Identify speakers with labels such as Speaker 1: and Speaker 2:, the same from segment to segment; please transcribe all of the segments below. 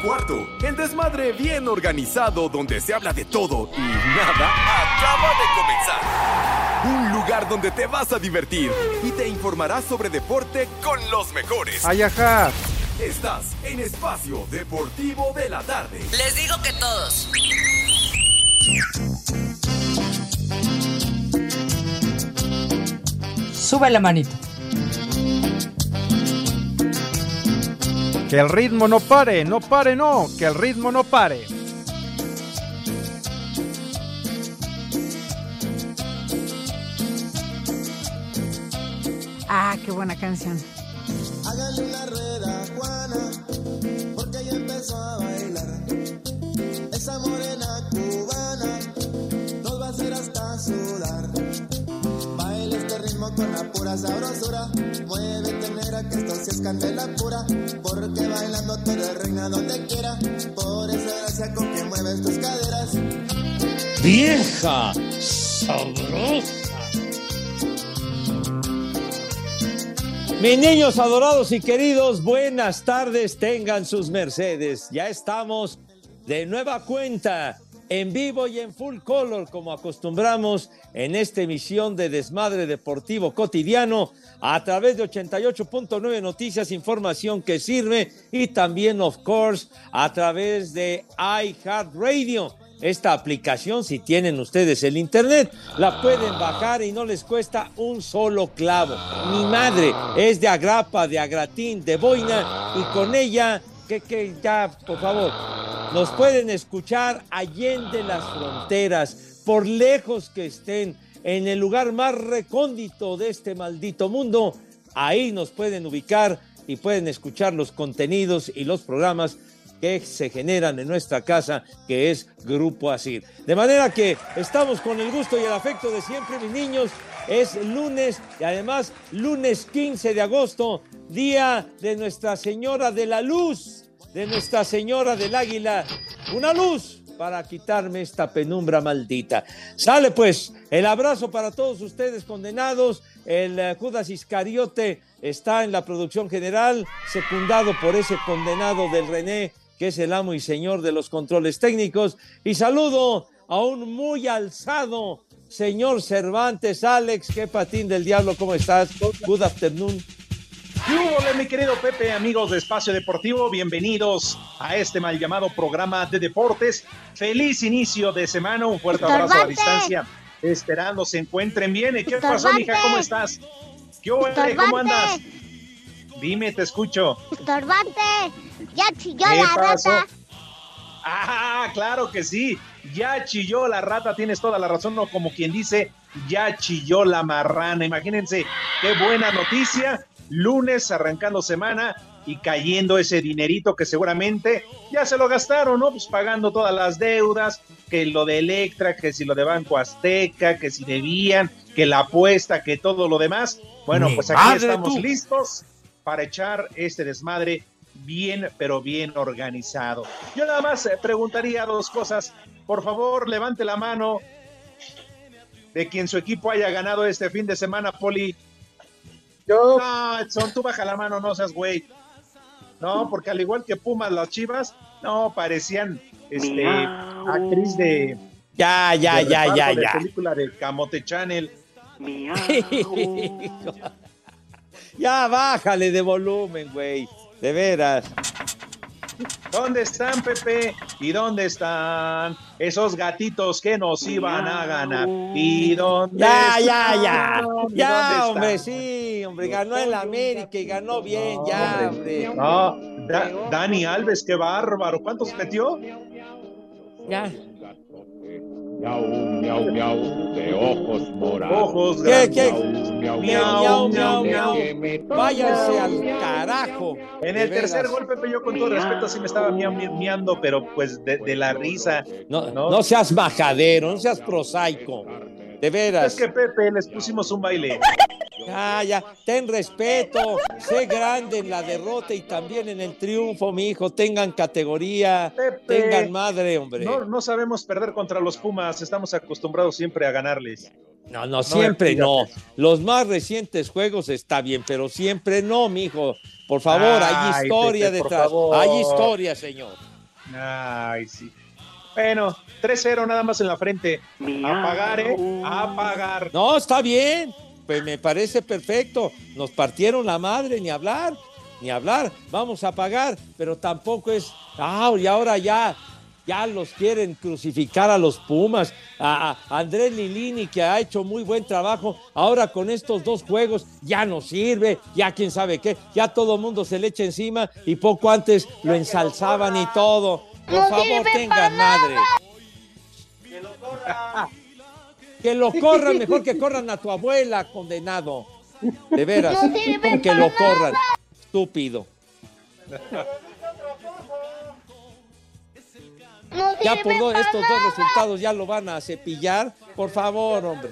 Speaker 1: Son las 3 y cuarto. El desmadre bien organizado donde se habla de todo y nada acaba de comenzar. Un lugar donde te vas a divertir y te informarás sobre deporte con los mejores.
Speaker 2: Ay, ajá.
Speaker 1: Estás en Espacio Deportivo de la Tarde.
Speaker 3: Les digo que todos.
Speaker 4: Sube la manito.
Speaker 2: Que el ritmo no pare, no pare, no, que el ritmo no pare.
Speaker 5: Ah, qué buena canción.
Speaker 6: Hágale una rueda, Juana, porque ella empezó a bailar. Con la pura sabrosura. Muévete, negra, que esto sí es candela pura. Porque bailando tú eres reina donde quiera. Por esa gracia con que mueves tus caderas.
Speaker 7: ¡Vieja! ¡Sabrosa! Mis niños adorados y queridos, buenas tardes, tengan sus mercedes. Ya estamos de nueva cuenta, en vivo y en full color, como acostumbramos en esta emisión de Desmadre Deportivo Cotidiano, a través de 88.9 Noticias, información que sirve, y también, of course, a través de iHeartRadio esta aplicación, si tienen ustedes el internet, la pueden bajar y no les cuesta un solo clavo. Mi madre es de Agrapa, de Agratín, de Boina y con ella, que, ya, por favor, nos pueden escuchar allende las fronteras, por lejos que estén, en el lugar más recóndito de este maldito mundo, ahí nos pueden ubicar y pueden escuchar los contenidos y los programas que se generan en nuestra casa, que es Grupo Asir. De manera que estamos con el gusto y el afecto de siempre, mis niños. Es lunes y además lunes 15 de agosto, día de Nuestra Señora de la Luz, de Nuestra Señora del Águila. Una luz para quitarme esta penumbra maldita. Sale pues el abrazo para todos ustedes condenados. El uh, Judas Iscariote está en la producción general, secundado por ese condenado del René que es el amo y señor de los controles técnicos. Y saludo a un muy alzado señor Cervantes, Alex, qué patín del diablo, ¿cómo estás? Good afternoon.
Speaker 8: Hola, mi querido Pepe, amigos de Espacio Deportivo, bienvenidos a este mal llamado programa de deportes. Feliz inicio de semana, un fuerte abrazo a distancia, esperando se encuentren bien. ¿Y qué pasó, mija? ¿Cómo estás? ¿Qué ole, ¿Cómo andas? Dime, te escucho.
Speaker 9: Estorbante, ya chilló la
Speaker 8: pasó?
Speaker 9: rata.
Speaker 8: Ah, claro que sí. Ya chilló la rata, tienes toda la razón, no como quien dice, ya chilló la marrana. Imagínense qué buena noticia. Lunes arrancando semana y cayendo ese dinerito que seguramente ya se lo gastaron, ¿no? Pues pagando todas las deudas, que lo de Electra, que si lo de Banco Azteca, que si debían, que la apuesta, que todo lo demás. Bueno,
Speaker 7: Mi
Speaker 8: pues aquí estamos
Speaker 7: tú.
Speaker 8: listos para echar este desmadre bien, pero bien organizado. Yo nada más eh, preguntaría dos cosas. Por favor, levante la mano de quien su equipo haya ganado este fin de semana, Poli. Yo. No, Edson, tú baja la mano, no seas güey. No, porque al igual que Pumas, las chivas, no, parecían este,
Speaker 7: Miau.
Speaker 8: actriz de.
Speaker 7: Ya, ya,
Speaker 8: de
Speaker 7: ya,
Speaker 8: reparto
Speaker 7: ya,
Speaker 8: de
Speaker 7: ya.
Speaker 8: película de Camote Channel.
Speaker 7: ya bájale de volumen, güey. De veras.
Speaker 8: ¿Dónde están, Pepe? ¿Y dónde están esos gatitos que nos iban a ganar? ¿Y dónde
Speaker 7: Ya, ya,
Speaker 8: están?
Speaker 7: ya.
Speaker 8: ¿Y dónde
Speaker 7: Ya,
Speaker 8: están?
Speaker 7: hombre, sí, hombre. Ganó el América y ganó bien, ya, hombre.
Speaker 8: No, Da- Dani Alves, qué bárbaro. ¿Cuántos metió?
Speaker 7: Ya.
Speaker 10: Miau, miau, miau, de ojos morados.
Speaker 8: Ojos
Speaker 7: ¿Qué,
Speaker 8: grandes.
Speaker 7: qué?
Speaker 8: Miau,
Speaker 7: Miau, miau,
Speaker 8: miau.
Speaker 7: miau. Váyanse al carajo.
Speaker 8: En el tercer
Speaker 7: veras.
Speaker 8: gol, Pepe, yo con todo respeto sí me estaba miau, miau, miando, pero pues de, de la risa.
Speaker 7: No,
Speaker 8: ¿no?
Speaker 7: no seas majadero, no seas prosaico. De veras.
Speaker 8: Es que Pepe, les pusimos un baile.
Speaker 7: Ah, ya, ten respeto, sé grande en la derrota y también en el triunfo, mi hijo. Tengan categoría,
Speaker 8: Pepe.
Speaker 7: tengan madre, hombre.
Speaker 8: No, no sabemos perder contra los Pumas, estamos acostumbrados siempre a ganarles.
Speaker 7: No, no, siempre no. Los más recientes juegos está bien, pero siempre no, mijo. Por favor, hay
Speaker 8: Ay,
Speaker 7: historia
Speaker 8: Pepe,
Speaker 7: detrás. Hay historia, señor.
Speaker 8: Ay, sí. Bueno, 3-0 nada más en la frente. A pagar, ¿eh? A pagar.
Speaker 7: No, está bien. Pues me parece perfecto. Nos partieron la madre, ni hablar, ni hablar. Vamos a pagar, pero tampoco es. Ah, y ahora ya, ya los quieren crucificar a los Pumas. A, a Andrés Lilini, que ha hecho muy buen trabajo. Ahora con estos dos juegos ya no sirve, ya quién sabe qué. Ya todo el mundo se le echa encima y poco antes lo ensalzaban y todo. Por
Speaker 9: No
Speaker 7: favor, tengan madre. Que lo corran, mejor que corran a tu abuela, condenado. De veras.
Speaker 9: No
Speaker 7: que lo corran. Estúpido.
Speaker 9: No
Speaker 7: Ya por do-
Speaker 9: para
Speaker 7: estos dos resultados ya lo van a cepillar. Por favor, hombre.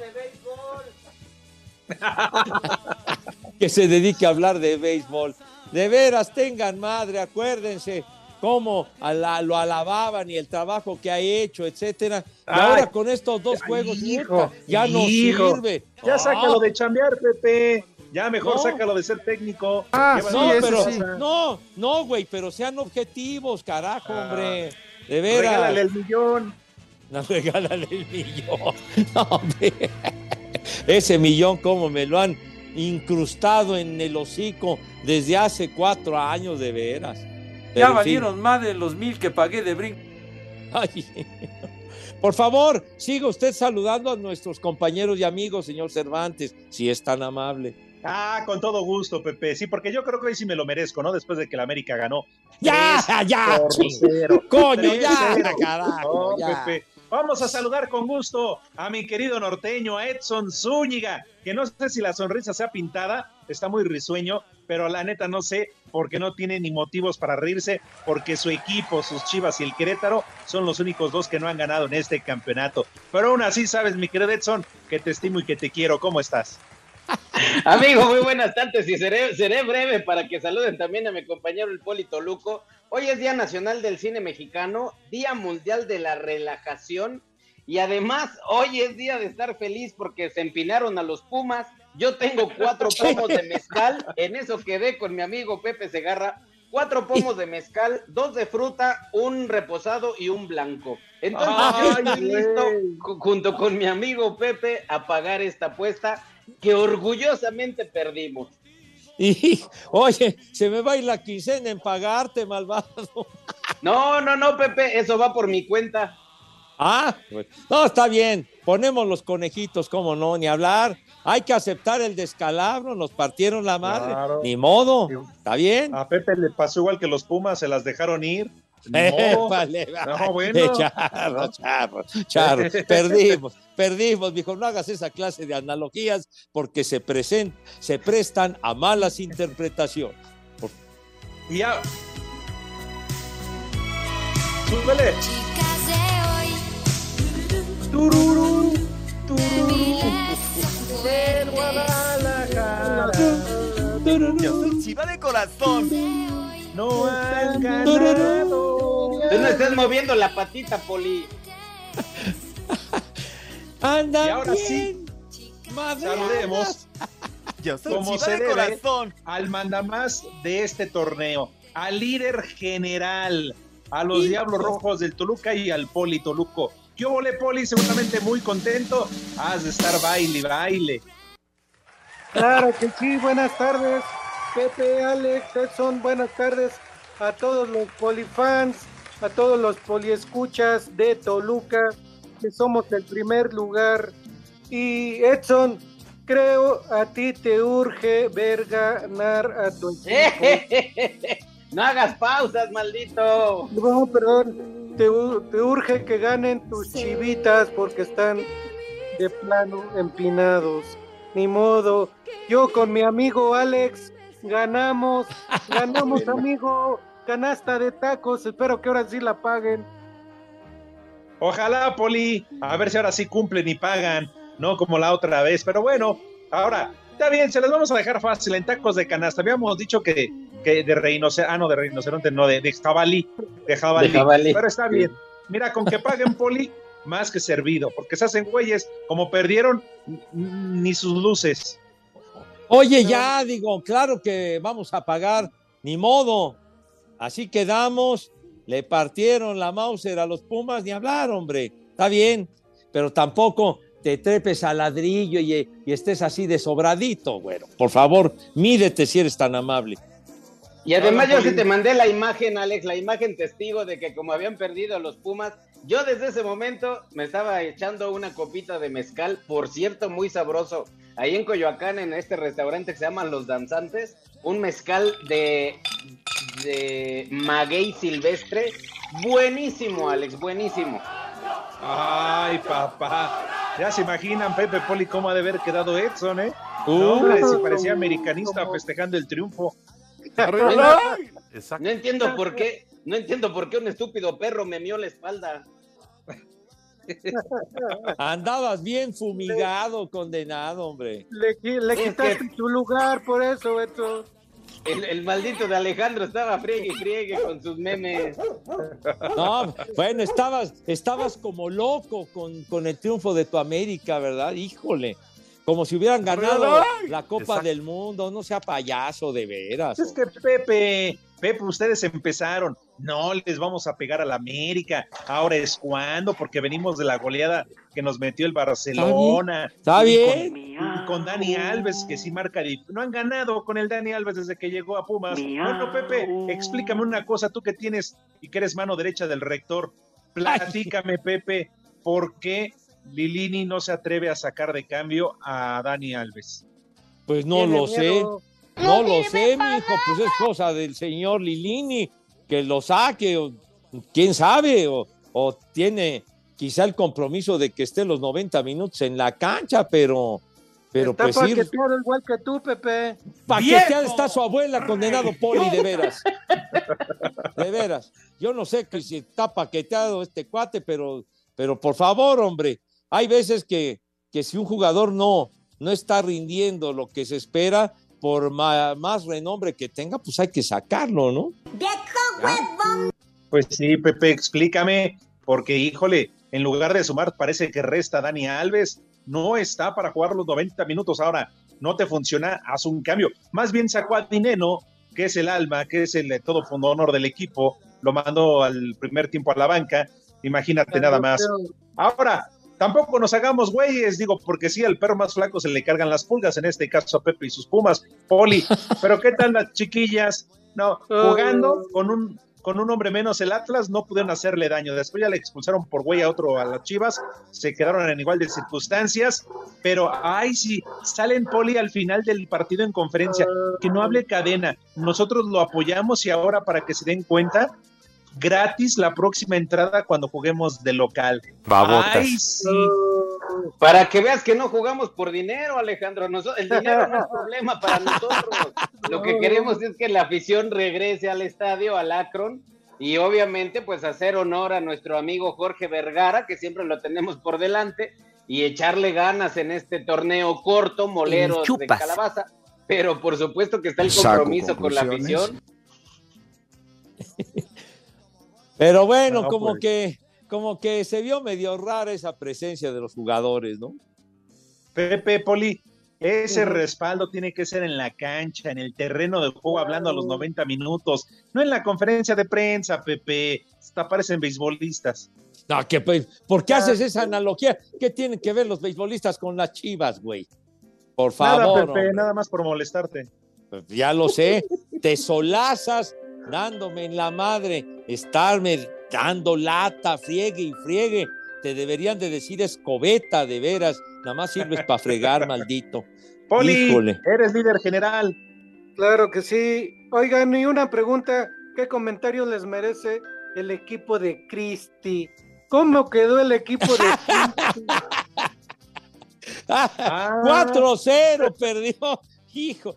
Speaker 7: que se dedique a hablar de béisbol. De veras, tengan madre, acuérdense cómo ala- lo alababan y el trabajo que ha hecho, etcétera. Y
Speaker 8: Ay.
Speaker 7: ahora con estos dos juegos,
Speaker 8: Hijo,
Speaker 7: ya no
Speaker 8: hijo.
Speaker 7: sirve.
Speaker 8: Ya
Speaker 7: Ah.
Speaker 8: sácalo de chambear, Pepe. Ya mejor
Speaker 7: No.
Speaker 8: sácalo de ser técnico.
Speaker 2: Ah, sí,
Speaker 7: No, pero
Speaker 2: sí.
Speaker 7: no, no, güey, pero sean objetivos, carajo,
Speaker 8: Ah.
Speaker 7: hombre. De veras.
Speaker 8: Regálale el millón.
Speaker 7: No, regálale el millón. No, hombre. Ese millón, como me lo han incrustado en el hocico desde hace cuatro años, de veras. Pero,
Speaker 11: Ya valieron más de los mil que pagué de brinco.
Speaker 7: Ay. Por favor, siga usted saludando a nuestros compañeros y amigos, señor Cervantes, si es tan amable.
Speaker 8: Ah, con todo gusto, Pepe. Sí, porque yo creo que hoy sí me lo merezco, ¿no? Después de que la América ganó.
Speaker 7: ¡Ya, ya!
Speaker 8: cero.
Speaker 7: ¡Coño, ya!
Speaker 8: 3-0.
Speaker 7: ¡Carajo!
Speaker 8: No,
Speaker 7: ya.
Speaker 8: Pepe. Vamos a saludar con gusto a mi querido norteño, a Edson Zúñiga, que no sé si la sonrisa sea pintada, está muy risueño, pero la neta no sé porque no tiene ni motivos para reírse, porque su equipo, sus Chivas y el Querétaro son los únicos dos que no han ganado en este campeonato. Pero aún así, sabes, mi querido Edson, que te estimo y que te quiero. ¿Cómo estás?
Speaker 12: Amigo, muy buenas tardes y seré, seré breve para que saluden también a mi compañero el Polito Luco. Hoy es Día Nacional del Cine Mexicano, Día Mundial de la Relajación y además hoy es día de estar feliz porque se empinaron a los Pumas. Yo tengo cuatro pomos de mezcal, en eso quedé con mi amigo Pepe Segarra. Cuatro pomos de mezcal, dos de fruta, un reposado y un blanco. Entonces yo estoy listo ju- junto con mi amigo Pepe a pagar esta apuesta que orgullosamente perdimos.
Speaker 7: Y, oye, se me va a ir la quincena en pagarte, malvado.
Speaker 12: No, no, no, Pepe, eso va por mi cuenta.
Speaker 7: Ah, no, está bien. Ponemos los conejitos, cómo no, ni hablar. Hay que aceptar el descalabro, nos partieron la madre.
Speaker 8: Claro.
Speaker 7: Ni modo, está bien.
Speaker 8: A Pepe le pasó igual que los Pumas, se las dejaron ir. Ni
Speaker 7: Eh, vale,
Speaker 8: No,
Speaker 7: vale.
Speaker 8: bueno.
Speaker 7: Charro, charro, charro. Perdimos, perdimos, dijo, no hagas esa clase de analogías porque se, presen- se prestan a malas interpretaciones. Por-
Speaker 8: Y ya. Súbele. Tururú, tururú. Guadalajara.
Speaker 13: Yo soy chiva de corazón.
Speaker 8: No han ganado.
Speaker 12: Tú no estés moviendo la patita, Poli.
Speaker 7: Andan
Speaker 8: Y ahora
Speaker 7: bien, madreadas.
Speaker 8: Saludemos
Speaker 13: Yo soy
Speaker 8: como
Speaker 13: chiva
Speaker 8: se
Speaker 13: de
Speaker 8: debe
Speaker 13: corazón.
Speaker 8: al mandamás de este torneo, al líder general, a los Diablos Rojos del Toluca y al Poli Toluco. Yo volé Poli, seguramente muy contento. Has de estar baile, y baile.
Speaker 14: Claro que sí, buenas tardes, Pepe, Alex, Edson, buenas tardes a todos los polifans, a todos los poliescuchas de Toluca, que somos el primer lugar. Y Edson, creo a ti te urge ver ganar a tu equipo.
Speaker 12: No hagas pausas, maldito.
Speaker 14: No, perdón. Te, urge que ganen tus chivitas porque están de plano empinados. Ni modo. Yo con mi amigo Alex ganamos. Ganamos, amigo. Canasta de tacos. Espero que ahora sí la paguen.
Speaker 8: Ojalá, Poli. A ver si ahora sí cumplen y pagan, no como la otra vez. Pero bueno, ahora, está bien, se les vamos a dejar fácil en tacos de canasta. Habíamos dicho que, que de rinoceronte, ah, no, de rinoceronte, no, de, de jabalí, de jabalí.
Speaker 12: De jabalí.
Speaker 8: Pero está bien. Mira, con que paguen, Poli, más que servido, porque se hacen güeyes, como perdieron, ni sus luces.
Speaker 7: Oye, ya digo, claro que vamos a pagar, ni modo. Así quedamos, le partieron la Mauser a los Pumas, ni hablar, hombre. Está bien, pero tampoco te trepes al ladrillo y, y estés así de sobradito, bueno. Por favor, mídete si eres tan amable.
Speaker 12: Y además yo sí te mandé la imagen, Alex, la imagen testigo de que como habían perdido los Pumas, yo desde ese momento me estaba echando una copita de mezcal, por cierto, muy sabroso, ahí en Coyoacán, en este restaurante que se llama Los Danzantes, un mezcal de, de maguey silvestre, buenísimo, Alex, buenísimo.
Speaker 8: Ay, papá. Ya se imaginan, Pepe Poli, cómo ha de haber quedado Edson, ¿eh?
Speaker 7: Uh.
Speaker 8: No, hombre, si parecía americanista festejando el triunfo.
Speaker 12: No entiendo por qué, no entiendo por qué un estúpido perro me mió la espalda.
Speaker 7: Andabas bien fumigado, condenado, hombre.
Speaker 14: Le,
Speaker 12: Es
Speaker 14: quitaste tu lugar por eso, Beto.
Speaker 12: El, el maldito de Alejandro estaba friegue y friegue con sus memes.
Speaker 7: No, bueno, estabas, estabas como loco con, con el triunfo de tu América, ¿verdad? Híjole, como si hubieran ganado la Copa
Speaker 11: Exacto.
Speaker 7: del Mundo, no sea payaso, de veras.
Speaker 8: Es que Pepe, Pepe, ustedes empezaron. No les vamos a pegar a la América. Ahora es cuando, porque venimos de la goleada que nos metió el Barcelona.
Speaker 7: Está
Speaker 8: Y
Speaker 7: bien.
Speaker 8: Con, y con Dani Alves, que sí marca. No han ganado con el Dani Alves desde que llegó a Pumas. Bueno, Pepe, explícame una cosa, tú que tienes y que eres mano derecha del rector. Platícame, Pepe, ¿por qué Lilini no se atreve a sacar de cambio a Dani Alves?
Speaker 7: Pues no lo sé, no lo sé, mi hijo, pues es cosa del señor Lilini, que lo saque, o quién sabe, o, o tiene quizá el compromiso de que esté los 90 minutos en la cancha, pero, pero
Speaker 14: Está
Speaker 7: pues ir,
Speaker 14: paqueteado igual que tú, Pepe.
Speaker 7: paqueteada está su abuela, condenado Poli, de veras. De veras. Yo no sé que si está paqueteado este cuate, pero, pero por favor, hombre, hay veces que, que si un jugador no, no está rindiendo lo que se espera, por más renombre que tenga, pues hay que sacarlo, ¿no?
Speaker 8: Pues sí, Pepe, explícame, porque híjole, en lugar de sumar, parece que resta Dani Alves. No está para jugar los 90 minutos ahora. No te funciona, haz un cambio. Más bien sacó a Dineno, que es el alma, que es el de todo fondo honor del equipo. Lo mandó al primer tiempo a la banca. Imagínate nada más. Ahora, tampoco nos hagamos güeyes, digo, porque sí, al perro más flaco se le cargan las pulgas, en este caso a Pepe y sus pumas, Poli. Pero ¿qué tal las chiquillas? No, jugando con un, con un hombre menos el Atlas, no pudieron hacerle daño. Después ya le expulsaron por güey a otro a las Chivas, se quedaron en igual de circunstancias, pero ay sí, salen Poli al final del partido en conferencia, que no hable cadena. Nosotros lo apoyamos y ahora para que se den cuenta, gratis la próxima entrada cuando juguemos de local.
Speaker 11: Babotas.
Speaker 8: Ay, sí.
Speaker 12: Para que veas que no jugamos por dinero, Alejandro. Noso- el dinero no es problema para nosotros. Lo que queremos es que la afición regrese al estadio, al Akron, y obviamente pues hacer honor a nuestro amigo Jorge Vergara, que siempre lo tenemos por delante, y echarle ganas en este torneo corto, moleros de calabaza. Pero por supuesto que está el compromiso con la afición.
Speaker 7: Pero bueno,
Speaker 8: No,
Speaker 7: como
Speaker 8: pues.
Speaker 7: que, como que se vio medio rara esa presencia de los jugadores, ¿no?
Speaker 8: Pepe Poli, ese respaldo tiene que ser en la cancha, en el terreno de juego, hablando a los 90 minutos, no en la conferencia de prensa, Pepe. Hasta parecen beisbolistas.
Speaker 7: No, que, pues, ¿Por qué haces esa analogía? ¿Qué tienen que ver los beisbolistas con las chivas, güey? Por
Speaker 8: Nada,
Speaker 7: favor.
Speaker 8: Pepe,
Speaker 7: hombre.
Speaker 8: nada más por molestarte.
Speaker 7: Pues ya lo sé, te solazas dándome en la madre, estarme dando lata, friegue y friegue. Te deberían de decir escobeta, de veras. Nada más sirves para fregar, maldito.
Speaker 8: Poli,
Speaker 7: Híjole.
Speaker 8: eres líder general.
Speaker 14: Claro que sí. Oigan, y una pregunta. ¿qué comentario les merece el equipo de Cristi? ¿Cómo quedó el equipo de Cristi?
Speaker 15: 4-0 perdió. Hijo.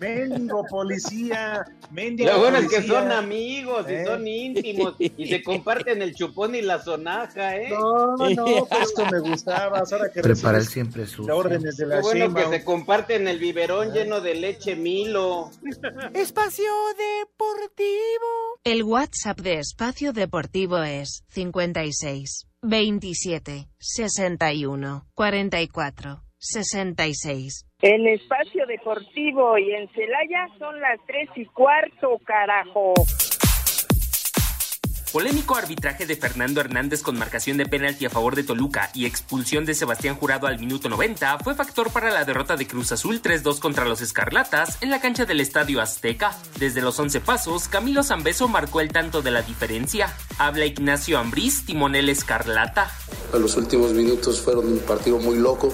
Speaker 8: Mendigo policía, mendigo
Speaker 12: Lo bueno es que
Speaker 8: policía.
Speaker 12: son amigos y
Speaker 8: ¿Eh?
Speaker 12: son íntimos y se comparten el chupón y la sonaja, ¿eh?
Speaker 14: No, no,
Speaker 8: Esto me gustaba, ahora que
Speaker 16: Prepara el
Speaker 8: recibes
Speaker 16: siempre su.
Speaker 8: las órdenes de la
Speaker 12: bueno que
Speaker 8: Sheinbaum.
Speaker 12: se comparten el biberón lleno de leche Milo.
Speaker 17: Espacio Deportivo. El WhatsApp de Espacio Deportivo es 56 27 61 44 66.
Speaker 18: En espacio deportivo y en Celaya son las tres y cuarto, carajo.
Speaker 19: Polémico arbitraje de Fernando Hernández con marcación de penalti a favor de Toluca y expulsión de Sebastián Jurado al minuto 90 fue factor para la derrota de Cruz Azul 3-2 contra los Escarlatas en la cancha del Estadio Azteca. Desde los 11 pasos, Camilo Zambeso marcó el tanto de la diferencia. Habla Ignacio Ambriz, timonel Escarlata.
Speaker 20: Los últimos minutos fueron un partido muy loco,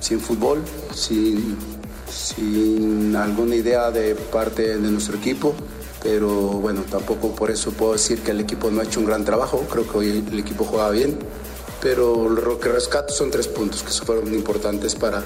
Speaker 20: sin fútbol, sin, sin alguna idea de parte de nuestro equipo. Pero bueno, tampoco por eso puedo decir que el equipo no ha hecho un gran trabajo. Creo que hoy el equipo juega bien. Pero lo que rescato son tres puntos que fueron importantes para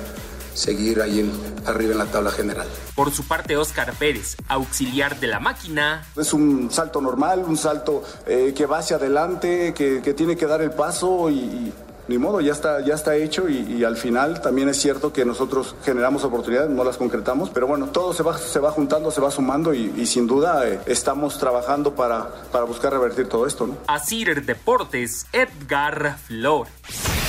Speaker 20: seguir ahí en- arriba en la tabla general.
Speaker 19: Por su parte, Óscar Pérez, auxiliar de la máquina,
Speaker 21: Es un salto normal, un salto eh, que va hacia adelante, que, que tiene que dar el paso y ni modo, ya está, ya está hecho y, al final también es cierto que nosotros generamos oportunidades, no las concretamos, pero bueno, todo se va, se va juntando, se va sumando y, sin duda eh, estamos trabajando para, para buscar revertir todo esto, ¿no?
Speaker 19: Asir Deportes, Edgar Flores.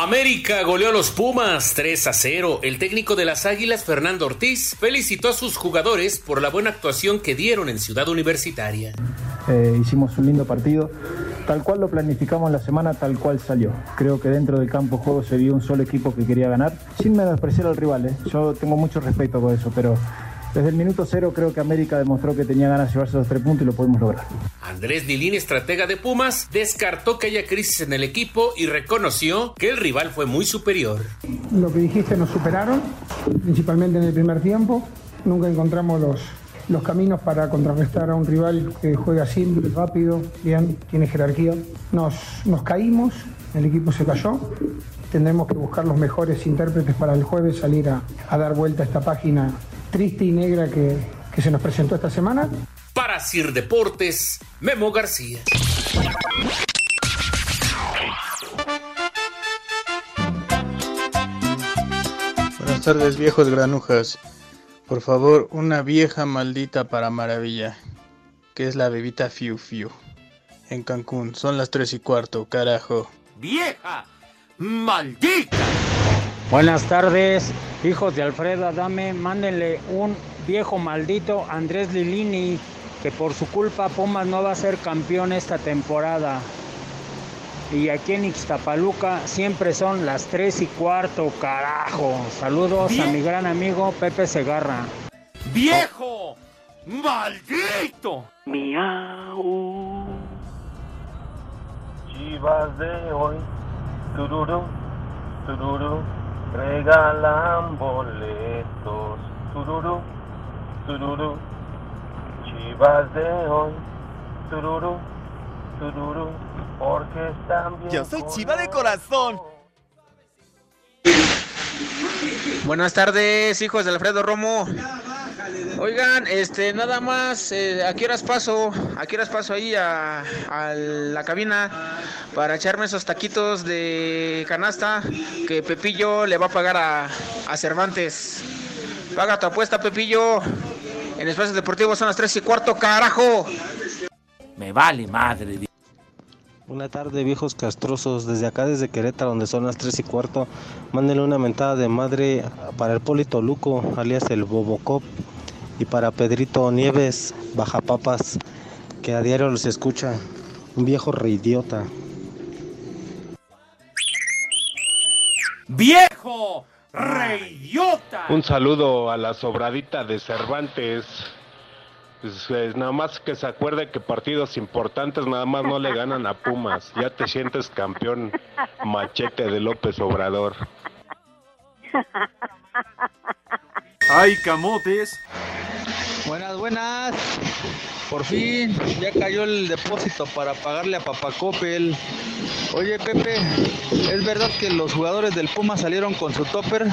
Speaker 22: América goleó a los Pumas 3 a 0. El técnico de las Águilas, Fernando Ortiz, felicitó a sus jugadores por la buena actuación que dieron en Ciudad Universitaria.
Speaker 23: Eh, hicimos un lindo partido, tal cual lo planificamos la semana, tal cual salió. Creo que dentro del campo juego se vio un solo equipo que quería ganar, sin menospreciar al rival. ¿eh? Yo tengo mucho respeto por eso, pero desde el minuto cero creo que América demostró que tenía ganas de llevarse los tres puntos y lo pudimos lograr.
Speaker 22: Andrés Lilín, estratega de Pumas, descartó que haya crisis en el equipo y reconoció que el rival fue muy superior.
Speaker 24: Lo que dijiste nos superaron, principalmente en el primer tiempo. Nunca encontramos los, los caminos para contrarrestar a un rival que juega simple, rápido, bien, tiene jerarquía. Nos, nos caímos, el equipo se cayó. Tendremos que buscar los mejores intérpretes para el jueves salir a, a dar vuelta a esta página triste y negra que, que se nos presentó esta semana.
Speaker 22: Para Sir Deportes, Memo García.
Speaker 25: Buenas tardes, viejos granujas. Por favor, una vieja maldita para maravilla, que es la bebita Fiu Fiu. En Cancún, son las tres y cuarto, carajo.
Speaker 11: ¡Vieja! ¡Maldita!
Speaker 26: Buenas tardes, hijos de Alfredo Adame, mándenle un viejo maldito Andrés Lilini, que por su culpa Pumas no va a ser campeón esta temporada. Y aquí en Ixtapaluca siempre son las 3 y cuarto, carajo. Saludos a mi gran amigo Pepe Segarra.
Speaker 11: ¡Viejo! ¡Maldito!
Speaker 26: Miau.
Speaker 27: Chivas de hoy, tururú, tururú, regalan boletos, tururú, tururú. Chivas de hoy, tururú, tururú, porque están bien.
Speaker 13: Yo soy chiva de corazón.
Speaker 28: Buenas tardes, hijos de Alfredo Romo. Oigan, este, nada más, eh, ¿a qué horas paso? ¿A qué horas paso ahí a, a la cabina para echarme esos taquitos de canasta que Pepillo le va a pagar a, a Cervantes? Paga tu apuesta, Pepillo. En Espacios Deportivos son las 3 y cuarto, carajo.
Speaker 11: Me vale madre.
Speaker 29: Buena tarde, viejos castrosos. Desde acá, desde Querétaro, donde son las 3 y cuarto, mándenle una mentada de madre para el Polito Luco, alias el Bobocop, y para Pedrito Nieves, Bajapapas, que a diario los escucha. Un viejo reidiota.
Speaker 11: ¡Viejo! ¡Reidiota!
Speaker 30: Un saludo a la sobradita de Cervantes. Pues, eh, nada más que se acuerde que partidos importantes nada más no le ganan a Pumas. Ya te sientes campeón machete de López Obrador.
Speaker 11: ¡Ay, camotes!
Speaker 31: Buenas, buenas. Por fin ya cayó el depósito para pagarle a Papacopel. Oye, Pepe, ¿es verdad que los jugadores del Puma salieron con su topper?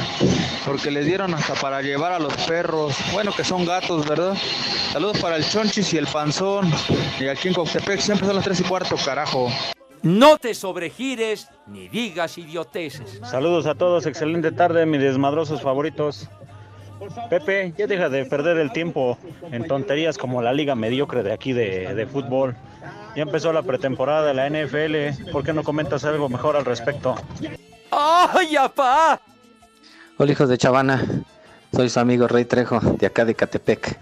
Speaker 31: Porque les dieron hasta para llevar a los perros. Bueno, que son gatos, ¿verdad? Saludos para el Chonchis y el Panzón. Y aquí en Coctepec siempre son las 3 y cuarto, carajo.
Speaker 11: No te sobregires ni digas idioteces.
Speaker 26: Saludos a todos, excelente tarde, mis desmadrosos favoritos. Pepe, ya deja de perder el tiempo en tonterías como la liga mediocre de aquí de, de fútbol. Ya empezó la pretemporada de la NFL. ¿Por qué no comentas algo mejor al respecto?
Speaker 11: ¡Ay, apá!
Speaker 3: Hola hijos de Chavana, soy su amigo Rey Trejo de acá de Catepec.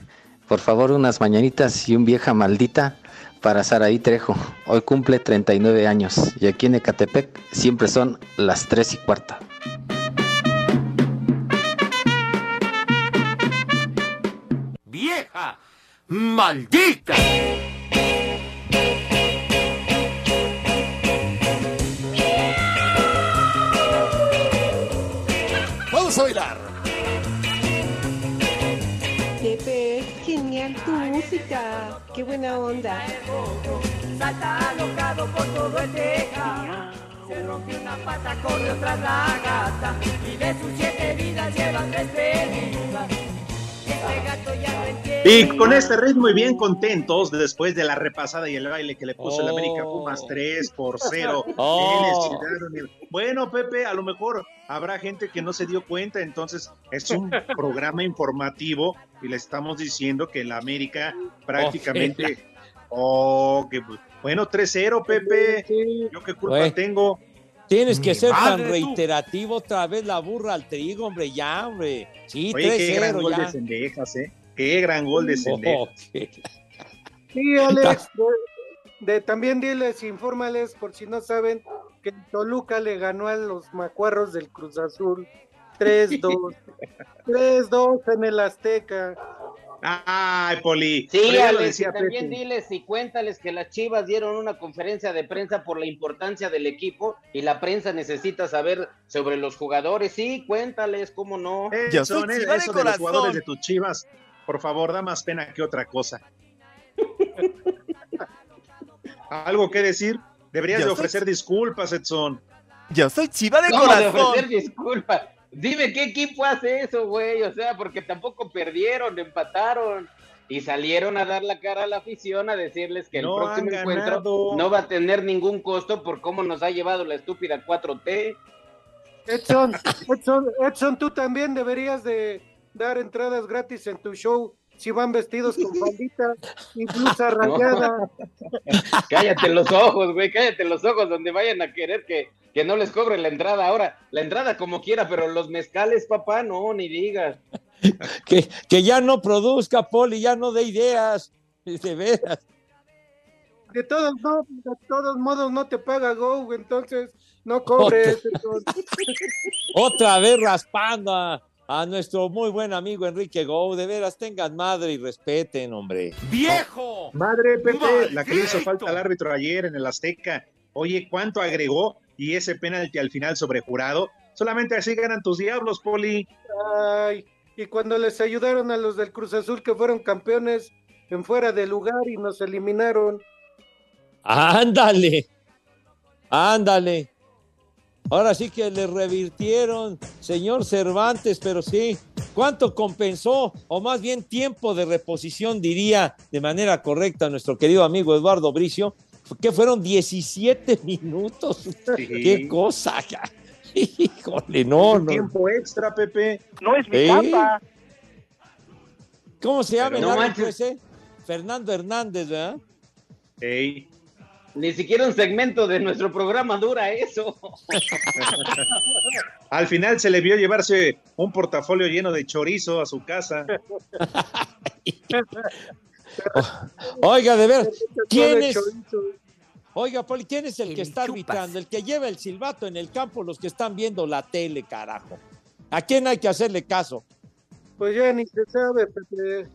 Speaker 3: Por favor, unas mañanitas y un vieja maldita para Saraí Trejo. Hoy cumple 39 años y aquí en Ecatepec siempre son las 3 y cuarta.
Speaker 11: ¡Maldita!
Speaker 32: Vamos a bailar.
Speaker 33: Pepe, genial tu música. Qué buena onda.
Speaker 34: Salta alocado por todo el teja. Se rompió una pata, corre otra la gata. Y de sus siete vidas lleva tres pelitas. Este gato ya no entiende.
Speaker 8: Y con este ritmo y bien contentos, después de la repasada y el baile que le puso el América Pumas 3 por 0
Speaker 7: Oh.
Speaker 8: en el Ciudad Univ- Bueno, Pepe, a lo mejor habrá gente que no se dio cuenta, entonces es un programa informativo y le estamos diciendo que el América prácticamente... Oh, que bueno, 3-0, Pepe. Yo qué culpa tengo.
Speaker 7: Tienes que
Speaker 8: Mi
Speaker 7: ser tan
Speaker 8: tú.
Speaker 7: reiterativo otra vez la burra al trigo, hombre, ya, hombre. Sí,
Speaker 8: Oye, qué gran
Speaker 7: 3-0
Speaker 8: gol de
Speaker 7: ya.
Speaker 8: Cendejas, ¿eh? Qué gran gol de Cendejas.
Speaker 7: Oh, qué-
Speaker 14: Sí, Alex, de, de- también diles, infórmales, por si no saben, que Toluca le ganó a los macuarros del Cruz Azul 3-2. 3-2 en el Azteca.
Speaker 8: Ay, Poli.
Speaker 12: Sí, Alex, y también
Speaker 8: Pepe.
Speaker 12: diles y cuéntales que las Chivas dieron una conferencia de prensa por la importancia del equipo y la prensa necesita saber sobre los jugadores. Sí, cuéntales, cómo no.
Speaker 8: Eso, eh, eso de los jugadores de tus chivas, por favor, da más pena que otra cosa. ¿Algo que decir? Deberías
Speaker 34: Yo
Speaker 8: de
Speaker 34: soy-
Speaker 8: ofrecer disculpas, Edson.
Speaker 34: Yo soy chiva de
Speaker 12: ¿Cómo de
Speaker 34: corazón.
Speaker 12: ofrecer disculpas? Dime qué equipo hace eso, güey. O sea, porque tampoco perdieron, empataron y salieron a dar la cara a la afición a decirles que
Speaker 8: No
Speaker 12: el próximo encuentro no va a tener ningún costo por cómo nos ha llevado la estúpida 4T.
Speaker 14: Edson, Edson, Edson, tú también deberías de dar entradas gratis en tu show si van vestidos con faldita y blusa rayada.
Speaker 12: Cállate los ojos, güey, cállate los ojos donde vayan a querer que, que no les cobre la entrada. Ahora, la entrada como quiera, pero los mezcales, papá, no, ni digas.
Speaker 7: que, que ya no produzca, Poli, ya no dé ideas. De veras.
Speaker 14: De todos, no, de todos modos no te paga Go, entonces no cobres. Edson.
Speaker 7: Otra vez raspando a, nuestro muy buen amigo Enrique Gou. De veras, tengan madre y respeten, hombre.
Speaker 11: ¡Viejo!
Speaker 8: Madre Pepe, la que le hizo falta al árbitro ayer en el Azteca. Oye, ¿cuánto agregó? Y ese penalti al final sobre jurado. Solamente así ganan tus diablos, Poli.
Speaker 14: Ay, y cuando les ayudaron a los del Cruz Azul que fueron campeones en fuera de lugar y nos eliminaron.
Speaker 7: Ándale. Ándale. Ahora sí que le revirtieron, señor Cervantes, pero sí. ¿Cuánto compensó? O más bien tiempo de reposición, diría de manera correcta nuestro querido amigo Eduardo Bricio, que fueron 17 minutos. Qué cosa. Híjole, no, no.
Speaker 8: tiempo extra, Pepe.
Speaker 7: No es mi chamba. ¿Cómo se llama el
Speaker 12: no
Speaker 7: ese? Fernando Hernández, ¿verdad?
Speaker 8: Ey.
Speaker 12: Ni siquiera un segmento de nuestro programa dura eso.
Speaker 8: Al final se le vio llevarse un portafolio lleno de chorizo a su casa.
Speaker 7: Oiga, de ver, ¿quién es? Oiga, Poli, ¿quién es el
Speaker 11: Que
Speaker 7: está arbitrando? El que lleva el silbato en el campo, los que están viendo la tele, carajo. ¿A quién hay que hacerle caso?
Speaker 14: Pues ya ni se sabe, Pepe.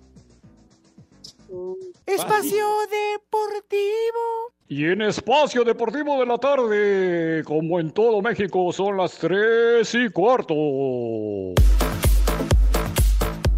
Speaker 33: Espacio Deportivo.
Speaker 26: Y en Espacio Deportivo de la Tarde, como en todo México, son las tres y cuarto.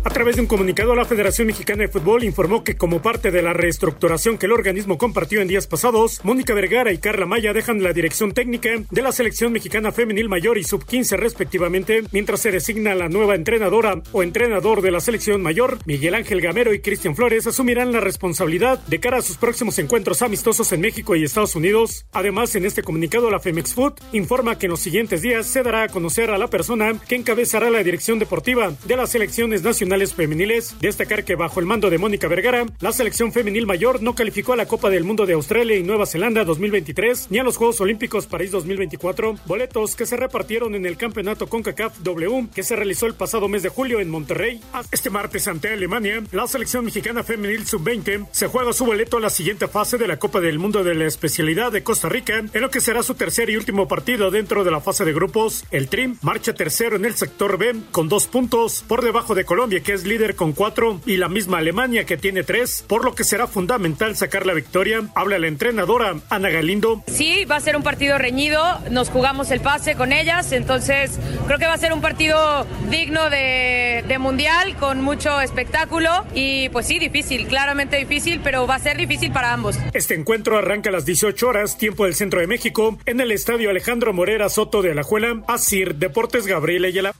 Speaker 32: A través de un comunicado, la Federación Mexicana de Fútbol informó que como parte de la reestructuración que el organismo compartió en días pasados, Mónica Vergara y Carla Maya dejan la dirección técnica de la selección mexicana femenil mayor y sub-15 respectivamente, mientras se designa la nueva entrenadora o entrenador de la selección mayor, Miguel Ángel Gamero y Cristian Flores asumirán la responsabilidad de cara a sus próximos encuentros amistosos en México y Estados Unidos. Además, en este comunicado, la Femex Food informa que en los siguientes días se dará a conocer a la persona que encabezará la dirección deportiva de las selecciones nacionales femeniles. Destacar que bajo el mando de Mónica Vergara, la selección femenil mayor no calificó a la Copa del Mundo de Australia y Nueva Zelanda 2023 ni a los Juegos Olímpicos París 2024, boletos que se repartieron en el campeonato CONCACAF W que se realizó el pasado mes de julio en Monterrey. Este martes ante Alemania, la selección mexicana femenil sub-20 se juega su boleto a la siguiente fase de la Copa del Mundo de la especialidad de Costa Rica, en lo que será su tercer y último partido dentro de la fase de grupos. El Trim marcha tercero en el sector B con dos puntos por debajo de Colombia que es líder con cuatro y la misma Alemania que tiene tres, por lo que será fundamental sacar la victoria. Habla la entrenadora Ana Galindo.
Speaker 35: Sí, va a ser un partido reñido, nos jugamos el pase con ellas, entonces creo que va a ser un partido digno de, de mundial con mucho espectáculo y pues sí, difícil, claramente difícil, pero va a ser difícil para ambos.
Speaker 32: Este encuentro arranca a las 18 horas, tiempo del centro de México, en el estadio Alejandro Morera Soto de Alajuela, Asir Deportes Gabriel Ayala.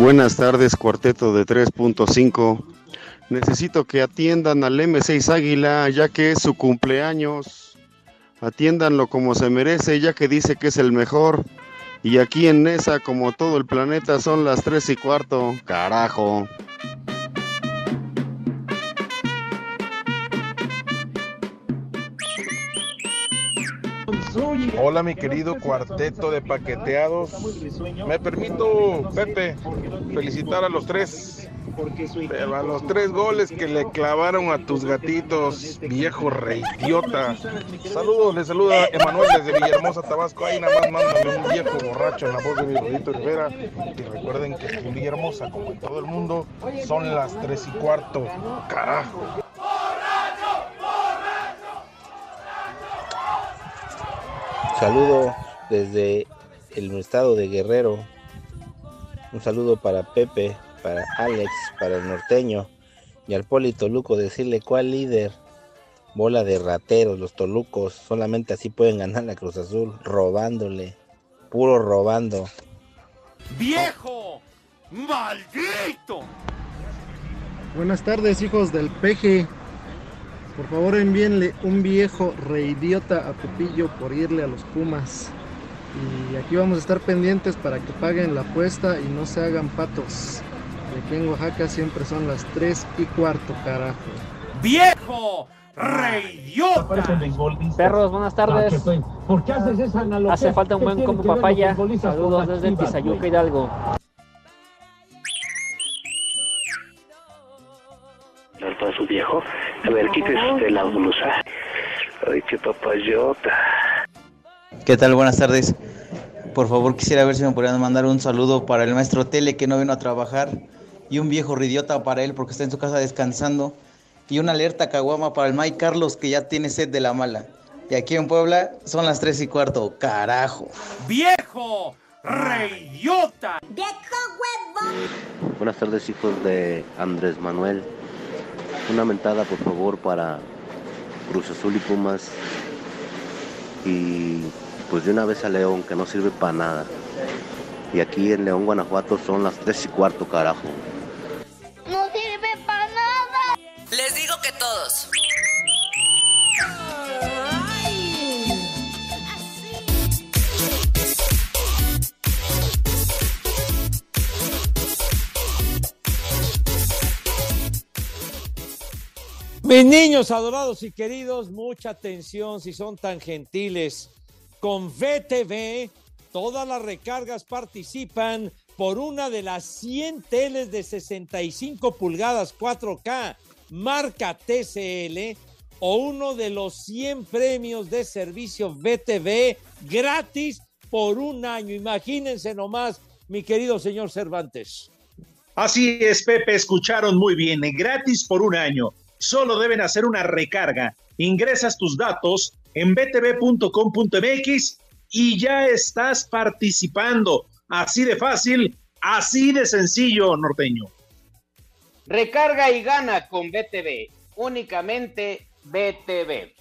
Speaker 36: Buenas tardes, cuarteto de 3.5. Necesito que atiendan al M6 Águila, ya que es su cumpleaños. Atiéndanlo como se merece, ya que dice que es el mejor. Y aquí en Nesa, como todo el planeta, son las 3 y cuarto. Carajo.
Speaker 37: Hola mi querido cuarteto de paqueteados. Me permito, Pepe, felicitar a los tres. Pero a los tres goles que le clavaron a tus gatitos, viejo reidiota. Saludos, le saluda Emanuel desde Villahermosa, Tabasco. Ahí nada más mándame un viejo borracho en la voz de mi rodito Rivera. Y recuerden que en Villahermosa, como en todo el mundo, son las tres y cuarto. Carajo.
Speaker 38: Saludo desde el estado de Guerrero. Un saludo para Pepe, para Alex, para el norteño y al Poli Toluco decirle cuál líder. Bola de rateros, los tolucos, solamente así pueden ganar la Cruz Azul, robándole, puro robando.
Speaker 11: ¡Viejo! ¡Maldito!
Speaker 39: Buenas tardes, hijos del peje. Por favor, envíenle un viejo reidiota a Pepillo por irle a los Pumas. Y aquí vamos a estar pendientes para que paguen la apuesta y no se hagan patos. Aquí en Oaxaca siempre son las 3 y cuarto, carajo.
Speaker 11: ¡Viejo! ¡Reidiota!
Speaker 40: Perros, buenas tardes.
Speaker 41: ¿Por qué haces esa analogía?
Speaker 40: Hace falta un
Speaker 41: ¿Qué
Speaker 40: buen combo papaya. Saludos desde Tizayuca? Hidalgo.
Speaker 42: Para su viejo. A ver, quítese usted la blusa. Ay, qué papayota.
Speaker 43: ¿Qué tal? Buenas tardes. Por favor, quisiera ver si me podrían mandar un saludo para el maestro Tele que no vino a trabajar y un viejo ridiota para él porque está en su casa descansando y una alerta caguama para el Mike Carlos que ya tiene sed de la mala. Y aquí en Puebla son las 3 y cuarto. Carajo.
Speaker 11: ¡Viejo! ¡Reidiota!
Speaker 44: Buenas tardes, hijos de Andrés Manuel. Una mentada, por favor, para Cruz Azul y Pumas. Y pues de una vez a León, que no sirve para nada. Y aquí en León, Guanajuato, son las 3 y cuarto, carajo.
Speaker 9: No sirve para nada.
Speaker 45: Les digo que todos.
Speaker 7: Mis niños adorados y queridos, mucha atención si son tan gentiles. Con VTV, todas las recargas participan por una de las 100 teles de 65 pulgadas 4K, marca TCL, o uno de los 100 premios de servicio VTV gratis por un año. Imagínense nomás, mi querido señor Cervantes.
Speaker 8: Así es, Pepe, escucharon muy bien, gratis por un año. Solo deben hacer una recarga. Ingresas tus datos en btv.com.mx y ya estás participando. Así de fácil, así de sencillo, norteño.
Speaker 12: Recarga y gana con BTV. Únicamente BTV.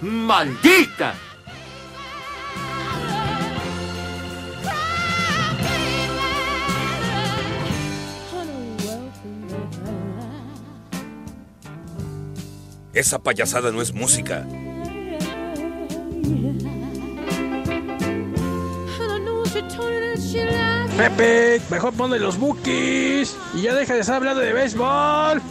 Speaker 11: ¡Maldita!
Speaker 46: Esa payasada no es música.
Speaker 26: Pepe, mejor ponle los bookies y ya deja de estar hablando de béisbol.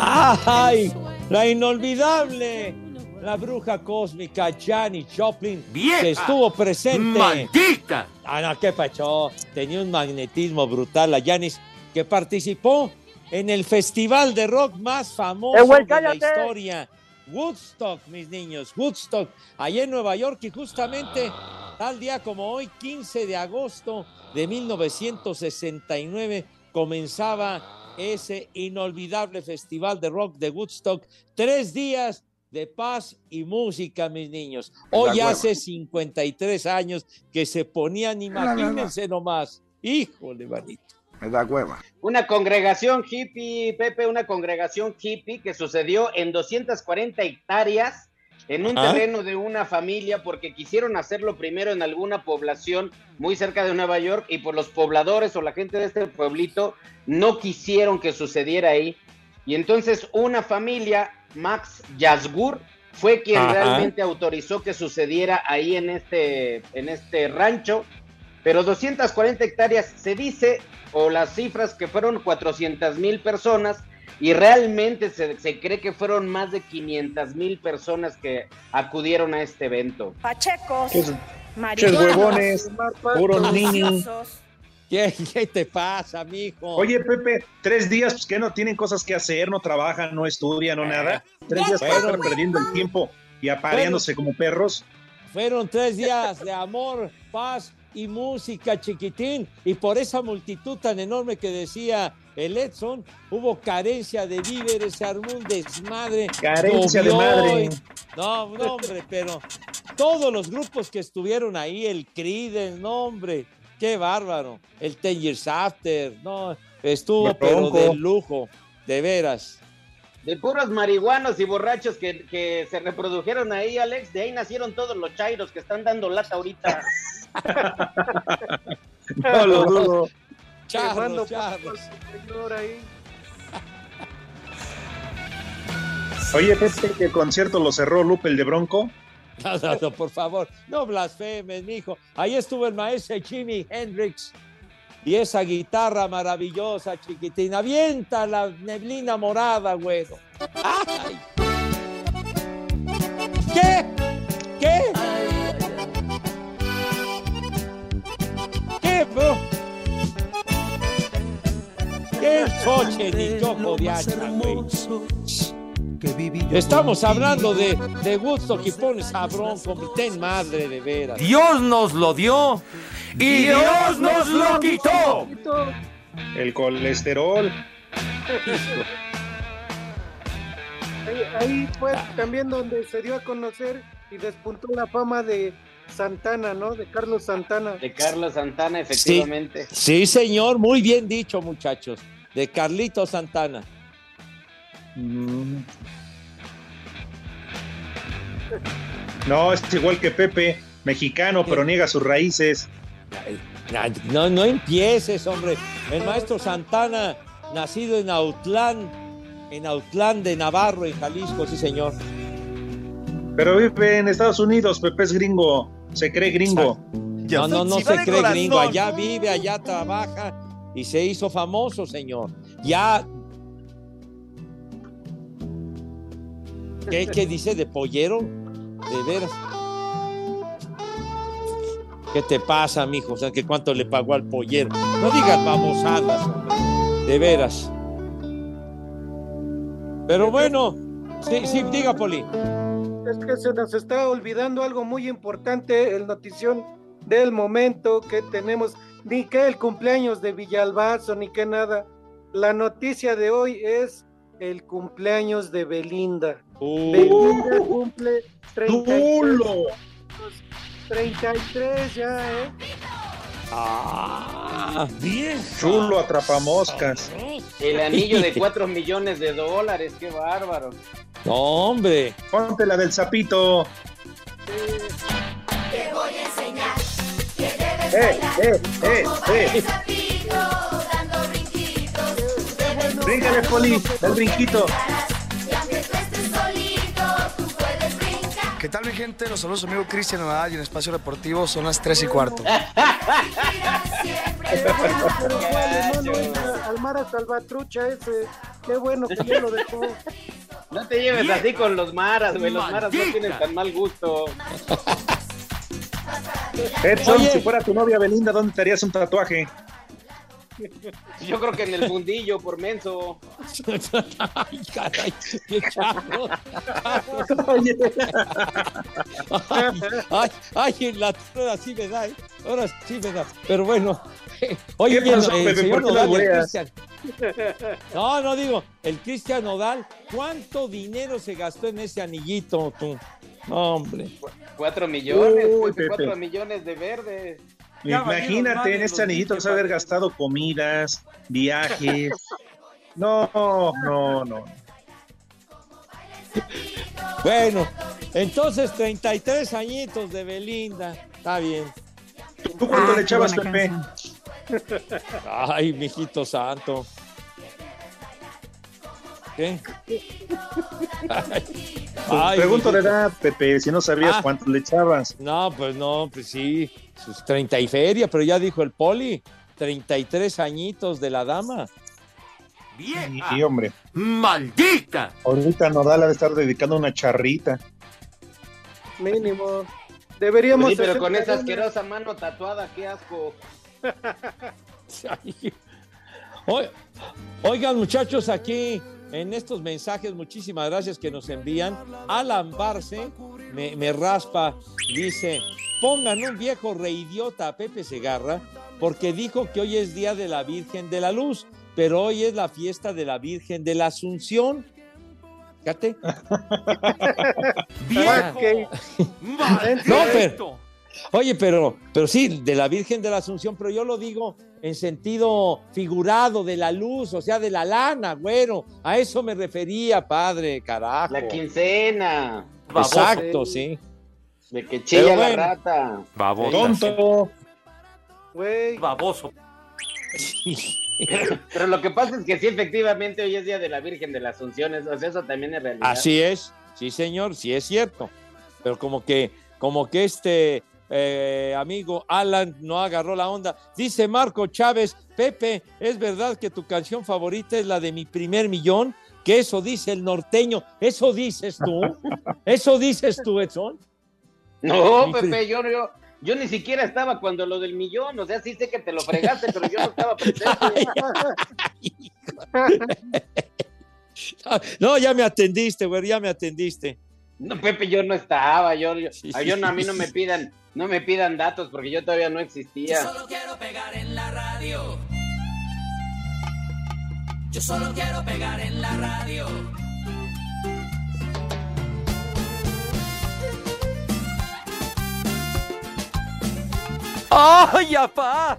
Speaker 7: ¡Ay! La inolvidable, la bruja cósmica Janis Joplin,
Speaker 11: ¡Vieja!
Speaker 7: que estuvo presente.
Speaker 11: ¡Maldita!
Speaker 7: Ah, no, qué pacho. Tenía un magnetismo brutal la Janis, que participó en el festival de rock más famoso
Speaker 26: ¡Eh,
Speaker 7: de la historia. Woodstock, mis niños, Woodstock, allá en Nueva York y justamente tal día como hoy, 15 de agosto de 1969, comenzaba ese inolvidable festival de rock de Woodstock. Tres días de paz y música, mis niños. Hoy hace 53 años que se ponían, imagínense nomás. Híjole, manito.
Speaker 46: Me da hueva.
Speaker 12: Una congregación hippie, Pepe, una congregación hippie que sucedió en 240 hectáreas en un terreno de una familia porque quisieron hacerlo primero en alguna población muy cerca de Nueva York y por los pobladores o la gente de este pueblito no quisieron que sucediera ahí. Y entonces una familia, Max Yasgur, fue quien
Speaker 7: Ajá.
Speaker 12: realmente autorizó que sucediera ahí en este, en este rancho pero 240 hectáreas se dice, o las cifras que fueron 400 mil personas, y realmente se, se cree que fueron más de 500 mil personas que acudieron a este evento.
Speaker 47: Pachecos, marihuanos,
Speaker 8: huevones, puros niños.
Speaker 7: ¿Qué, qué te pasa, mijo?
Speaker 8: Oye, Pepe, tres días, pues que no tienen cosas que hacer, no trabajan, no estudian, no nada. Tres días para estar perdiendo el tiempo y apareándose como perros.
Speaker 7: Fueron tres días de amor, paz y música, chiquitín. Y por esa multitud tan enorme que decía el Edson, hubo carencia de víveres, se armó un desmadre.
Speaker 8: Carencia de madre.
Speaker 7: y- No, no, hombre, pero todos los grupos que estuvieron ahí, el Creedence, no, hombre, qué bárbaro. El Ten Years After, no, estuvo pero de lujo, de veras.
Speaker 12: De puros marihuanos y borrachos que, que se reprodujeron ahí, Alex, de ahí nacieron todos los chairos que están dando lata ahorita.
Speaker 8: No lo dudo.
Speaker 14: El señor ahí.
Speaker 8: Oye, Pepe, ¿qué concierto lo cerró Lupe el de Bronco?
Speaker 7: No, no, no, por favor, no blasfemes, mijo. Ahí estuvo el maestro Jimi Hendrix y esa guitarra maravillosa, chiquitina. Avienta la neblina morada, güero. ¡Ay! ¿Qué? ¿Qué? ¿Qué coche ni choco de hacha, güey? Estamos hablando de, de Woodstock y pones a Bronco, ten madre de veras.
Speaker 11: Dios nos lo dio y Dios nos lo quitó.
Speaker 8: El colesterol.
Speaker 14: Ahí, ahí fue también donde se dio a conocer y despuntó la fama de Santana, ¿no? De Carlos Santana.
Speaker 12: De Carlos Santana, efectivamente.
Speaker 7: Sí, señor, muy bien dicho, muchachos. De Carlito Santana.
Speaker 8: No, es igual que Pepe, mexicano, pero niega sus raíces.
Speaker 7: No, no empieces, hombre. El maestro Santana, nacido en Autlán, en Autlán de Navarro, en Jalisco, sí, señor.
Speaker 8: Pero vive en Estados Unidos, Pepe es gringo, se cree gringo.
Speaker 7: No, no, no se cree gringo. Allá vive, allá trabaja y se hizo famoso, señor. Ya. ¿Qué, qué dice de pollero? De veras. ¿Qué te pasa, mijo? O sea, que cuánto le pagó al pollero. No digas babosadas, hombre. De veras. Pero bueno, Sí, sí, diga, Poli.
Speaker 14: Es que se nos está olvidando algo muy importante, el notición del momento que tenemos, ni que el cumpleaños de Villalbazo, ni que nada. La noticia de hoy es el cumpleaños de Belinda.
Speaker 8: Uh.
Speaker 14: Belinda cumple 33,
Speaker 8: ¡Tulo!
Speaker 14: 33 ya, ¿eh?
Speaker 7: Ah, bien.
Speaker 8: Chulo atrapamoscas.
Speaker 12: El anillo de 4 millones de dólares, qué bárbaro.
Speaker 7: No, hombre.
Speaker 8: Ponte la del sapito.
Speaker 9: Te voy a enseñar
Speaker 8: Eh, eh, eh, eh. Bríncale, Poli, el brinquito.
Speaker 47: ¿Qué tal mi gente? Los saludos amigo Cristian Nadal y en Espacio Deportivo son las 3 y cuarto.
Speaker 14: Almara Salvatrucha ese. Qué bueno que ya lo dejó.
Speaker 12: No te lleves así con los maras, güey. Los maras no tienen tan mal gusto.
Speaker 8: Edson,
Speaker 7: Oye.
Speaker 8: si fuera tu novia Belinda, ¿dónde te harías un tatuaje?
Speaker 12: Yo creo que en el fundillo, por menso.
Speaker 7: Ay, caray, qué charro. Ay, ay, en la ahora sí me da, ¿eh? ahora sí me da. Pero bueno, oye,
Speaker 8: ¿Qué pasó,
Speaker 7: el el? Cristian. No, no digo, el Cristian Nodal, ¿cuánto dinero se gastó en ese anillito tú? No, hombre.
Speaker 12: 4 millones,
Speaker 8: Uy,
Speaker 12: Pepe,
Speaker 8: Pepe.
Speaker 12: 4 millones de verdes.
Speaker 8: Imagínate en este anillito vas a haber gastado comidas, viajes. No, no, no.
Speaker 7: Bueno, entonces 33 añitos de Belinda, está bien.
Speaker 8: ¿Tú cuánto le echabas, Pepe?
Speaker 7: Ay, mijito santo. ¿Qué? Ay, ay,
Speaker 8: Pregunto de
Speaker 7: mijito.
Speaker 8: edad, Pepe, si no sabías
Speaker 7: Ah.
Speaker 8: cuánto le echabas.
Speaker 7: No, pues no, pues sí, sus 30 y feria, pero ya dijo el poli, 33 añitos de la dama.
Speaker 8: Sí, sí, hombre.
Speaker 11: ¡Maldita!
Speaker 8: Ahorita Nodal ha de estar dedicando una charrita.
Speaker 14: Mínimo. Deberíamos
Speaker 12: Sí, pero con esa asquerosa mano tatuada, qué asco.
Speaker 7: Oigan, muchachos, aquí en estos mensajes, muchísimas gracias que nos envían. Alan Barce me, me raspa, dice: pongan un viejo reidiota a Pepe Segarra porque dijo que hoy es día de la Virgen de la Luz, pero hoy es la fiesta de la Virgen de la Asunción. Fíjate.
Speaker 14: Ok.
Speaker 7: No, pero, oye, pero, pero sí, de la Virgen de la Asunción, pero yo lo digo en sentido figurado de la luz, o sea, de la lana, güero. A eso me refería, padre, carajo.
Speaker 12: La quincena.
Speaker 7: Exacto, sí.
Speaker 12: De que chilla la rata.
Speaker 11: Baboso.
Speaker 8: Tonto.
Speaker 14: Güey.
Speaker 11: Baboso.
Speaker 12: Pero lo que pasa es que sí, efectivamente, hoy es Día de la Virgen de la Asunción. Eso, o sea, eso también es realidad.
Speaker 7: Así es, sí, señor, sí es cierto. Pero como que, como que este eh, amigo Alan no agarró la onda. Dice Marco Chávez, Pepe, ¿es verdad que tu canción favorita es la de mi primer millón? Que eso dice el norteño. ¿Eso dices tú? ¿Eso dices tú, Edson?
Speaker 12: No,
Speaker 7: Mi
Speaker 12: Pepe, yo, yo, yo ni siquiera estaba cuando lo del millón. O sea, sí sé que te lo fregaste, pero yo no estaba presente.
Speaker 7: No, ya me atendiste, güey, ya me atendiste.
Speaker 12: No, Pepe, yo no estaba. Yo, yo, a, yo no- a mí no me pidan, no me pidan datos porque yo todavía no existía.
Speaker 45: Yo solo quiero pegar en la radio. Yo solo quiero pegar en la radio.
Speaker 11: ¡Ay, apá!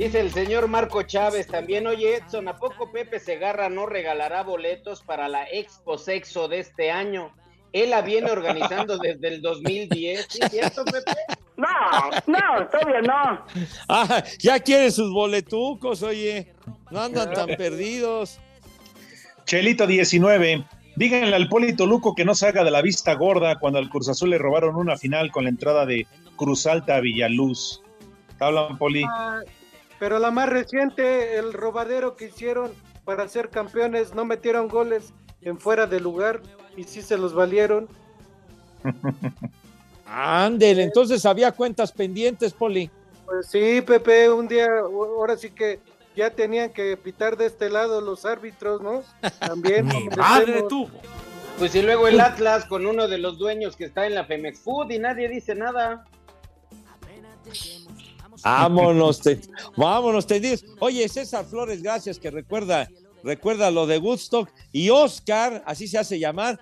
Speaker 12: Dice el señor Marco Chávez también, oye Edson, ¿a poco Pepe Segarra no regalará boletos para la Expo Sexo de este año? Él la viene organizando desde el 2010, ¿sí es cierto, Pepe?
Speaker 48: No, no, todavía no.
Speaker 7: Ah, ya quieren sus boletucos, oye. No andan tan perdidos.
Speaker 8: Chelito 19. Díganle al Polito Luco que no se haga de la vista gorda cuando al Cruz Azul le robaron una final con la entrada de Cruz Alta a Villaluz. ¿Te hablan, Poli?
Speaker 14: Ah, Pero la más reciente, el robadero que hicieron para ser campeones, no metieron goles en fuera de lugar y sí se los valieron.
Speaker 7: Ándele, entonces había cuentas pendientes, Poli.
Speaker 14: Pues sí, Pepe, un día, ahora sí que ya tenían que pitar de este lado los árbitros, ¿no? También.
Speaker 11: Mi madre tú.
Speaker 12: Pues y luego el Atlas con uno de los dueños que está en la Femex Food y nadie dice nada.
Speaker 7: Vámonos, te- vámonos, tendidos. Oye, César Flores, gracias, que recuerda, recuerda lo de Woodstock. Y Oscar, así se hace llamar,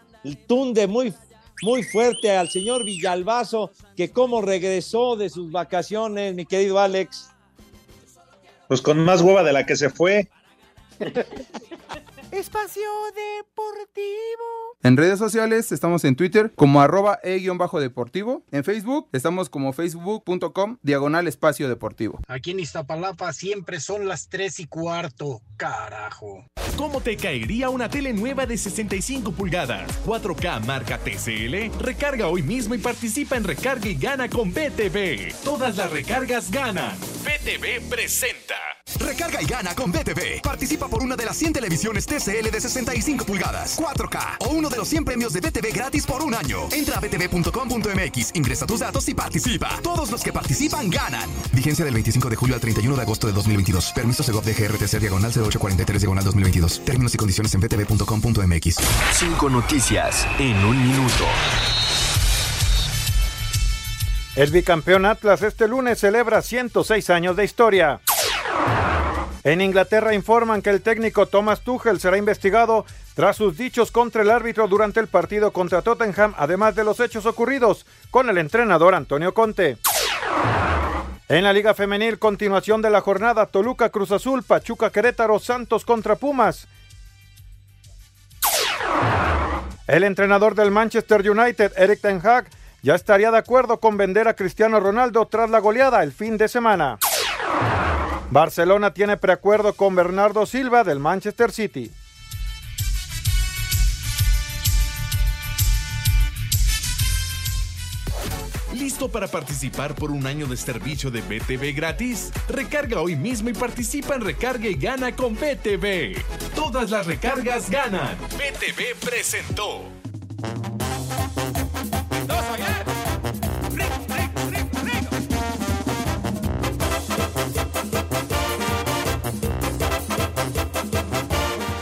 Speaker 7: tunde muy, muy fuerte al señor Villalbazo, que cómo regresó de sus vacaciones, mi querido Alex.
Speaker 8: Pues con más hueva de la que se fue.
Speaker 49: Espacio Deportivo. En redes sociales estamos en Twitter como arroba e-deportivo. En Facebook estamos como facebook.com diagonal espacio deportivo.
Speaker 50: Aquí en Iztapalapa siempre son las 3 y cuarto. Carajo.
Speaker 1: ¿Cómo te caería una tele nueva de 65 pulgadas? 4K marca TCL. Recarga hoy mismo y participa en Recarga y Gana con BTV. Todas las recargas ganan. BTV presenta.
Speaker 51: Recarga y gana con BTV. Participa por una de las 100 televisiones TCL de 65 pulgadas, 4K o uno de los 100 premios de BTV gratis por un año. Entra a btv.com.mx, ingresa tus datos y participa. Todos los que participan ganan. Vigencia del 25 de julio al 31 de agosto de 2022. Permiso Segov de GRTC diagonal 0843 diagonal 2022. Términos y condiciones en btv.com.mx.
Speaker 46: Cinco noticias en un minuto.
Speaker 2: El bicampeón Atlas este lunes celebra 106 años de historia. En Inglaterra informan que el técnico Thomas Tuchel será investigado tras sus dichos contra el árbitro durante el partido contra Tottenham, además de los hechos ocurridos con el entrenador Antonio Conte. En la Liga Femenil, continuación de la jornada, Toluca Cruz Azul, Pachuca Querétaro, Santos contra Pumas. El entrenador del Manchester United, Eric Ten Hag, ya estaría de acuerdo con vender a Cristiano Ronaldo tras la goleada el fin de semana. Barcelona tiene preacuerdo con Bernardo Silva del Manchester City.
Speaker 1: ¿Listo para participar por un año de servicio de BTV gratis? Recarga hoy mismo y participa en Recarga y Gana con BTV. Todas las recargas ganan. BTV presentó.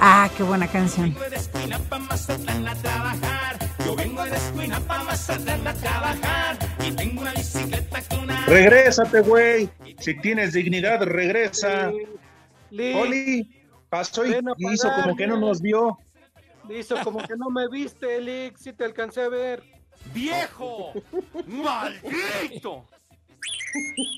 Speaker 52: Ah, qué buena canción.
Speaker 45: Yo vengo de Escuinapa, Mazatlán a trabajar. Yo vengo de Escuinapa, Mazatlán a trabajar. Y tengo una bicicleta con una...
Speaker 8: Regrésate, güey. Si tienes dignidad, regresa.
Speaker 14: Lee,
Speaker 8: Oli, pasó y hizo como que no nos vio.
Speaker 14: Hizo como que no me viste, Lick, sí te alcancé a ver.
Speaker 11: ¡Viejo! ¡Maldito!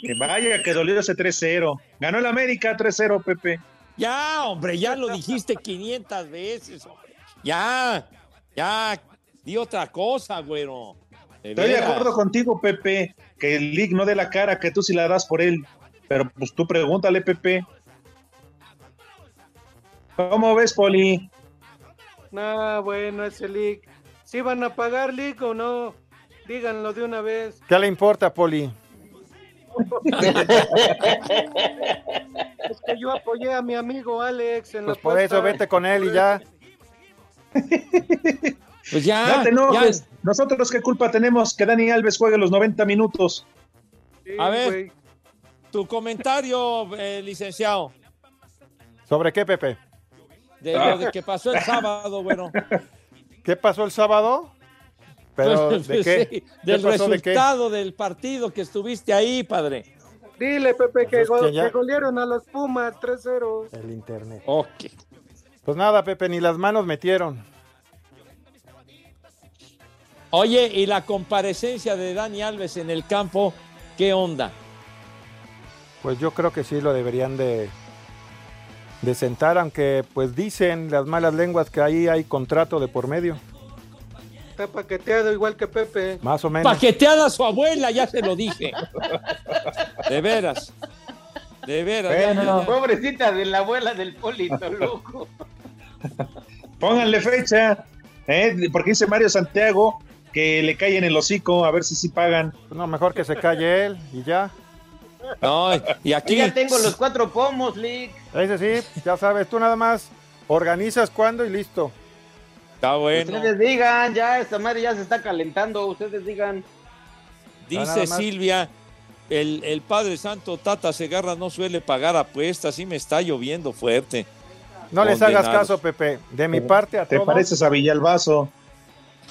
Speaker 8: Que vaya, que dolió ese 3-0. Ganó el América 3-0, Pepe.
Speaker 7: Ya, hombre, ya lo dijiste 500 veces. hombre. Ya, ya, di otra cosa, güero. De
Speaker 8: Estoy de acuerdo contigo, Pepe, que el League no dé la cara, que tú sí la das por él. Pero pues tú pregúntale, Pepe. ¿Cómo ves, Poli?
Speaker 14: No, bueno, ese Lick. ¿Sí van a pagar, Lick, o no? Díganlo de una vez.
Speaker 2: ¿Qué le importa, Poli?
Speaker 14: Es que yo apoyé a mi amigo Alex en
Speaker 2: Pues
Speaker 14: la
Speaker 2: por eso vete con él y ya.
Speaker 7: Pues ya,
Speaker 8: No te enojes. Nosotros qué culpa tenemos que Dani Alves juegue los 90 minutos.
Speaker 7: A ver, tu comentario, eh, licenciado,
Speaker 2: ¿Sobre qué, Pepe?
Speaker 7: de lo de que pasó el sábado, bueno.
Speaker 2: ¿Qué pasó el sábado? ¿Pero
Speaker 7: Pues,
Speaker 2: de qué?
Speaker 7: sí,
Speaker 2: ¿Qué
Speaker 7: del
Speaker 2: pasó de qué?
Speaker 7: resultado del partido que estuviste ahí, padre.
Speaker 14: Dile, Pepe, que,
Speaker 2: Pues
Speaker 14: go-
Speaker 2: que ya-
Speaker 14: que golearon a los Pumas 3-0.
Speaker 2: El internet.
Speaker 7: Ok.
Speaker 2: Pues nada, Pepe, ni las manos metieron.
Speaker 7: Oye, y la comparecencia de Dani Alves en el campo, ¿qué onda?
Speaker 2: Pues yo creo que sí lo deberían de, de sentar, aunque pues dicen las malas lenguas que ahí hay contrato de por medio.
Speaker 14: Está paqueteado igual que Pepe.
Speaker 2: Más o menos.
Speaker 7: Paqueteada a su abuela, ya se lo dije. De veras. De veras.
Speaker 12: Pobrecita de la abuela del Polito, loco.
Speaker 8: Pónganle fecha. ¿eh? Porque dice Mario Santiago que le cae en el hocico, a ver si sí pagan.
Speaker 2: No, mejor que se calle él y ya.
Speaker 7: No, y aquí.
Speaker 12: Ya tengo los cuatro pomos, Lick.
Speaker 2: Ese sí, ya sabes, tú nada más organizas cuándo y listo.
Speaker 7: Está bueno.
Speaker 12: Ustedes digan, ya esta madre ya se está calentando, ustedes digan.
Speaker 7: Dice. Silvia el, el Padre Santo Tata Segarra no suele pagar apuestas y me está lloviendo fuerte.
Speaker 2: No les hagas caso, Pepe. De mi parte a
Speaker 8: Te
Speaker 2: todos.
Speaker 8: pareces a Villalbazo.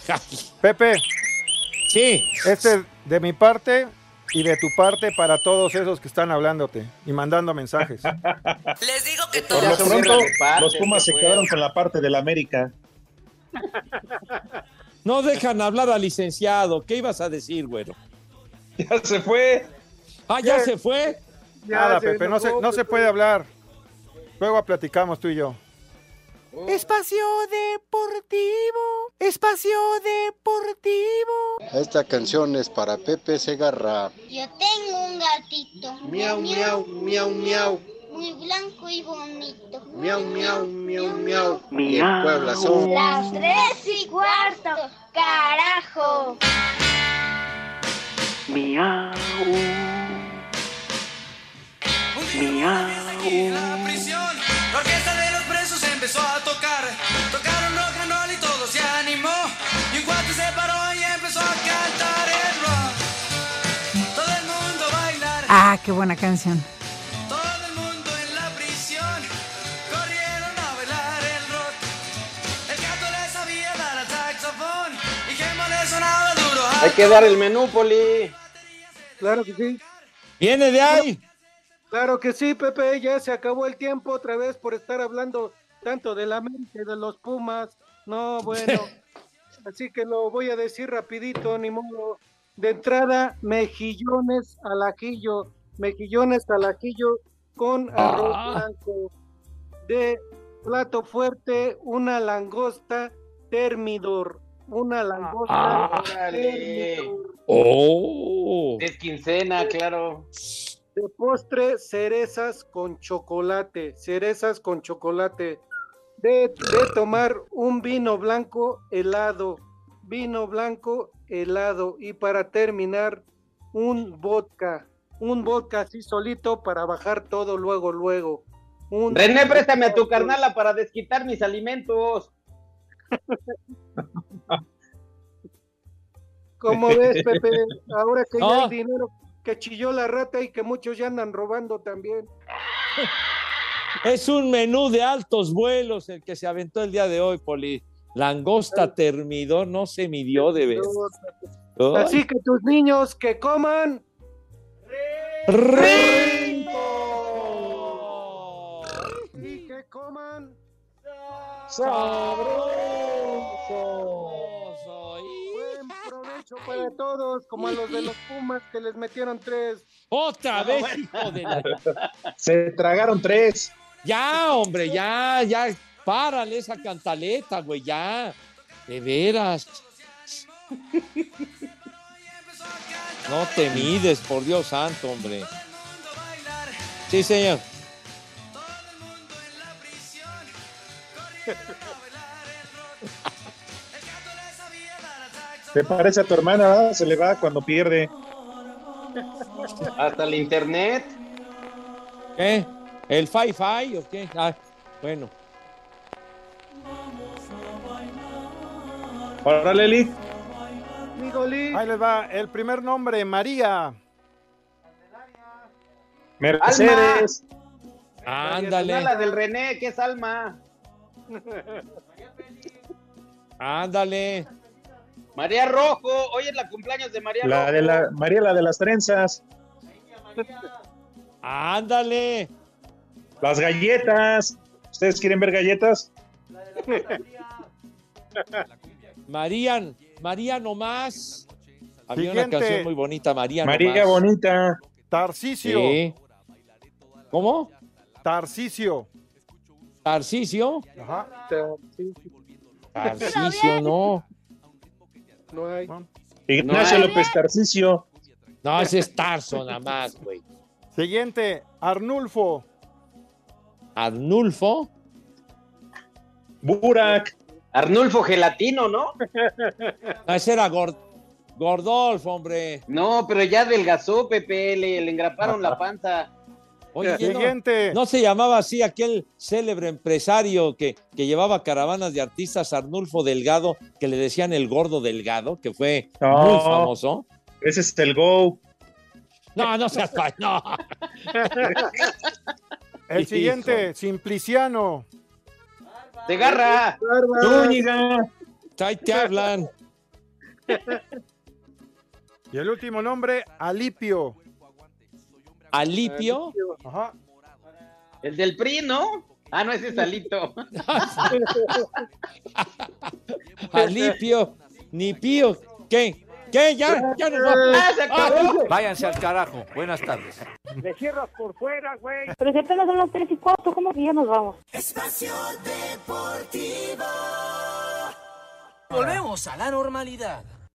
Speaker 2: Pepe.
Speaker 7: Sí.
Speaker 2: Este de mi parte y de tu parte para todos esos que están hablándote y mandando mensajes.
Speaker 45: Les digo que
Speaker 8: Por lo pronto, los Pumas se quedaron con la parte del América.
Speaker 7: No dejan hablar al licenciado. ¿Qué ibas a decir, güero?
Speaker 8: Ya se fue.
Speaker 7: Ah, ya se fue.
Speaker 2: Nada, Pepe, no se, no se puede hablar. Luego platicamos tú y yo.
Speaker 45: Espacio Deportivo. Espacio Deportivo.
Speaker 53: Esta canción es para Pepe Segarra.
Speaker 9: Yo tengo un gatito.
Speaker 53: Miau, miau, miau, miau.
Speaker 9: Muy blanco y bonito.
Speaker 53: Miau, miau, miau, miau. Y en Puebla son.
Speaker 9: Las tres y cuarto. Carajo.
Speaker 42: Miau. Miau.
Speaker 45: La prisión, la orquesta de los presos empezó a tocar. Tocaron rock and roll y todo se animó. Y un cuate se paró y empezó a cantar el rock. Todo el mundo a bailar.
Speaker 5: Ah, qué buena canción.
Speaker 45: Duro.
Speaker 12: Hay que dar el menú, Poli.
Speaker 14: Claro que sí.
Speaker 7: Viene de ahí.
Speaker 14: Claro que sí, Pepe, ya se acabó el tiempo otra vez por estar hablando tanto del América y de los Pumas. No, bueno. Así que lo voy a decir rapidito, ni modo. De entrada, mejillones al ajillo, mejillones al ajillo con arroz
Speaker 45: Ah.
Speaker 14: blanco. De plato fuerte, una langosta termidor. Una langosta
Speaker 12: Ah.
Speaker 7: Oh.
Speaker 12: Es quincena, claro.
Speaker 14: De postre, cerezas con chocolate, cerezas con chocolate. De, de tomar un vino blanco helado, vino blanco helado. Y para terminar, un vodka, un vodka así solito para bajar todo luego, luego. Un
Speaker 12: René, préstame a tu carnala para desquitar mis alimentos.
Speaker 14: ¿Cómo ves, Pepe? Ahora que ya
Speaker 7: No.
Speaker 14: hay dinero que chilló la rata y que muchos ya andan robando también.
Speaker 7: Es un menú de altos vuelos el que se aventó el día de hoy, Poli. Langosta termidor, no se midió de vez.
Speaker 14: Así que tus niños que coman. Y que coman. Buen provecho para todos, como a los de los Pumas que les metieron tres.
Speaker 7: Otra vez, hijo de la...
Speaker 8: Se tragaron tres.
Speaker 7: Ya, hombre, ya, ya. Párale esa cantaleta, güey, ya. De veras. No te mides, por Dios santo, hombre. Sí, señor.
Speaker 8: ¿Te parece a tu hermana? ¿verdad? Se le va cuando pierde.
Speaker 12: Hasta el internet.
Speaker 7: ¿Qué? ¿El Fi-Fi o qué? Ah, bueno.
Speaker 8: Ahora, Leli.
Speaker 2: Ahí les va el primer nombre, María.
Speaker 8: Mercedes.
Speaker 7: Ándale.
Speaker 12: La del René, que es Alma.
Speaker 7: Ándale.
Speaker 12: María Rojo. Hoy es la cumpleaños de María
Speaker 8: La
Speaker 12: Rojo.
Speaker 8: de la María, la de las trenzas.
Speaker 7: Ándale.
Speaker 8: Las galletas. ¿Ustedes quieren ver galletas?
Speaker 7: María, María nomás. Había
Speaker 2: Siguiente.
Speaker 7: una canción muy bonita, María
Speaker 8: María
Speaker 7: nomás.
Speaker 8: Bonita.
Speaker 2: Tarcisio.
Speaker 7: Sí. ¿Cómo?
Speaker 2: Tarcisio.
Speaker 7: ¿Tarcisio?
Speaker 2: Ajá.
Speaker 7: Tarcisio, no.
Speaker 14: No hay.
Speaker 8: Ignacio
Speaker 7: No hay.
Speaker 8: López Tarcisio.
Speaker 7: No, ese es Tarso nada más, güey.
Speaker 2: Siguiente, Arnulfo.
Speaker 7: Arnulfo.
Speaker 8: Burak.
Speaker 12: Arnulfo Gelatino, ¿no?
Speaker 7: No, ese era Gord- Gordolfo, hombre.
Speaker 12: No, pero ya adelgazó, Pepe. Le, le engraparon la panza.
Speaker 7: Oye, ¿no-
Speaker 2: Siguiente.
Speaker 7: ¿no, se llamaba así aquel célebre empresario que, que llevaba caravanas de artistas, Arnulfo Delgado, que le decían el gordo Delgado, que fue
Speaker 8: No.
Speaker 7: muy famoso?
Speaker 8: Ese es el Go.
Speaker 7: No, no seas pa- no.
Speaker 2: El siguiente, Simpliciano.
Speaker 12: De garra.
Speaker 7: Zúñiga. Ahí te hablan.
Speaker 2: Y el último nombre, Alipio.
Speaker 7: ¿Alipio?
Speaker 2: Ajá.
Speaker 12: El del PRI, ¿no? Ah, no, ese es Alito.
Speaker 7: Alipio. Ni pío. ¿Qué? ¿Qué? Ya, ya nos
Speaker 12: Ah,
Speaker 7: va.
Speaker 12: acabó.
Speaker 11: Váyanse al carajo. Buenas tardes.
Speaker 48: Le cierras por fuera, güey.
Speaker 5: Pero si apenas son las 3 y 4, ¿cómo que ya nos vamos?
Speaker 9: Espacio Deportivo.
Speaker 52: Volvemos a la normalidad.